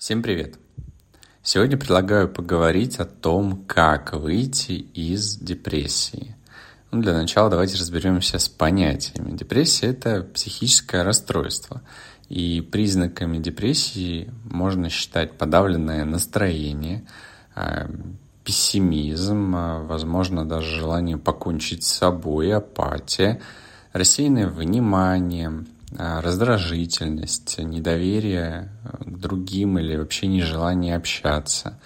Всем привет! Сегодня предлагаю поговорить о том, как выйти из депрессии. Ну, для начала давайте разберемся с понятиями. Депрессия – это психическое расстройство. И признаками депрессии можно считать подавленное настроение, а, пессимизм, а, возможно, даже желание покончить с собой, апатия, рассеянное внимание, а, раздражительность, недоверие другим или вообще нежелание общаться,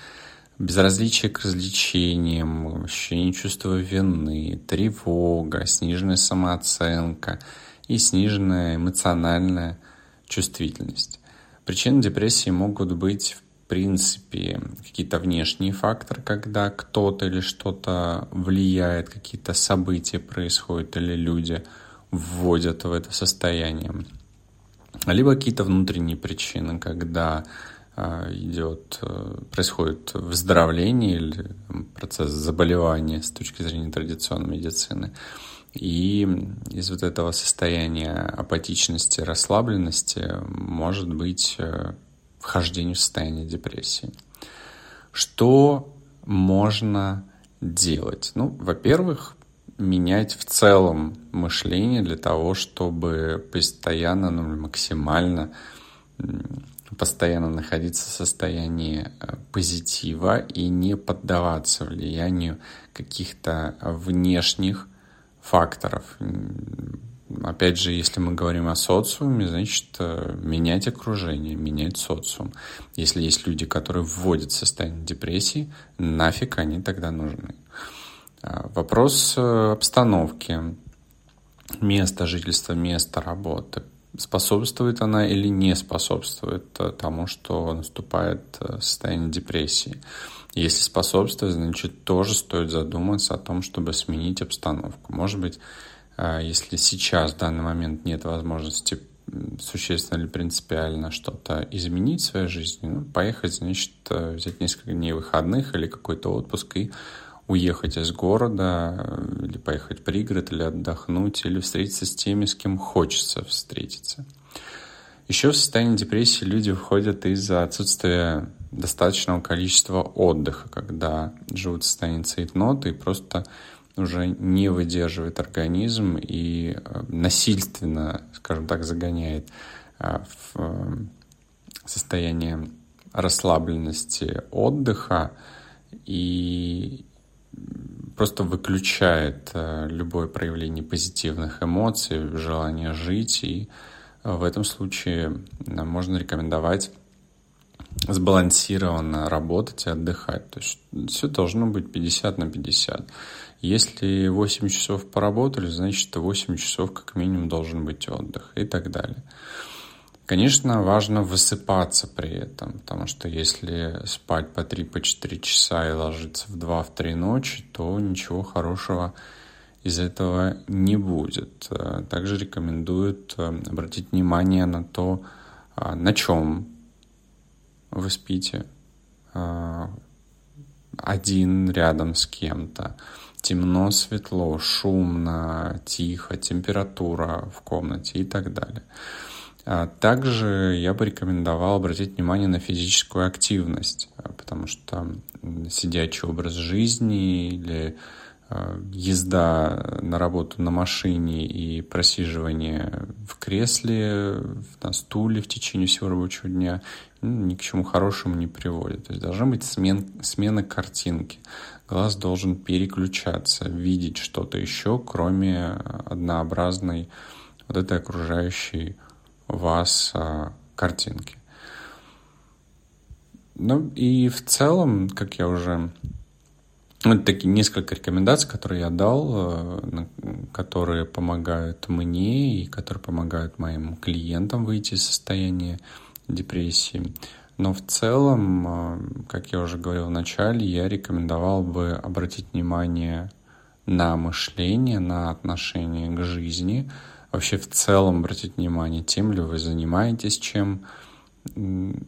безразличие к развлечениям, ощущение чувства вины, тревога, сниженная самооценка и сниженная эмоциональная чувствительность. Причины депрессии могут быть в принципе какие-то внешние факторы, когда кто-то или что-то влияет, какие-то события происходят или люди – вводят в это состояние. Либо какие-то внутренние причины, когда а, идет, э, происходит выздоровление или процесс заболевания с точки зрения традиционной медицины. И из вот этого состояния апатичности, расслабленности может быть э, вхождение в состояние депрессии. Что можно делать? Ну, во-первых, менять в целом мышление для того, чтобы постоянно, ну, максимально постоянно находиться в состоянии э, позитива и не поддаваться влиянию каких-то внешних факторов. Опять же, если мы говорим о социуме, значит, э, менять окружение, менять социум. Если есть люди, которые вводят в состояние депрессии, нафиг они тогда нужны. А, вопрос э, обстановки, места жительства, места работы. Способствует она или не способствует э, тому, что наступает э, состояние депрессии? Если способствует, значит, тоже стоит задуматься о том, чтобы сменить обстановку. Может быть, если сейчас, в данный момент нет возможности существенно или принципиально что-то изменить в своей жизни, ну, поехать, значит, взять несколько дней выходных или какой-то отпуск и уехать из города, или поехать в пригород, или отдохнуть, или встретиться с теми, с кем хочется встретиться. Еще в состояние депрессии люди входят из-за отсутствия достаточного количества отдыха, когда живут в состоянии цейтнота и просто уже не выдерживает организм и э, насильственно, скажем так, загоняет э, в э, состояние расслабленности отдыха и просто выключает э, любое проявление позитивных эмоций, желание жить, и э, в этом случае э, можно рекомендовать сбалансированно работать и отдыхать. То есть все должно быть 50 на 50. Если 8 часов поработали, значит 8 часов как минимум должен быть отдых и так далее. Конечно, важно высыпаться при этом, потому что если спать по 3-4 по часа и ложиться в 2-3 ночи, то ничего хорошего из этого не будет. Также рекомендуют э, обратить внимание на то, а, на чем вы спите. А, один рядом с кем-то. Темно, светло, шумно, тихо, температура в комнате и так далее. А также я бы рекомендовал обратить внимание на физическую активность, а, потому что сидячий образ жизни или а, езда на работу на машине и просиживание в кресле, на стуле в течение всего рабочего дня ну, ни к чему хорошему не приводит. То есть должна быть смен, смена картинки. Глаз должен переключаться, видеть что-то еще, кроме однообразной вот этой окружающей вас а, картинки. Ну и в целом, как я уже... Вот ну, такие несколько рекомендаций, которые я дал, а, которые помогают мне и которые помогают моим клиентам выйти из состояния депрессии. Но в целом, а, как я уже говорил в начале, я рекомендовал бы обратить внимание на мышление, на отношение к жизни – вообще в целом обратить внимание, тем ли вы занимаетесь, чем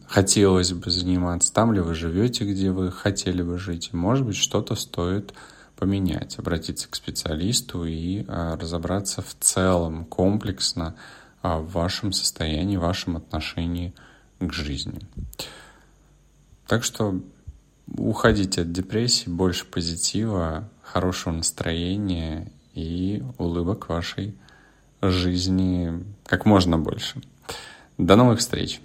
хотелось бы заниматься, там ли вы живете, где вы хотели бы жить. Может быть, что-то стоит поменять, обратиться к специалисту и а, разобраться в целом, комплексно а, в вашем состоянии, в вашем отношении к жизни. Так что уходите от депрессии, больше позитива, хорошего настроения и улыбок вашей жизни как можно больше. До новых встреч!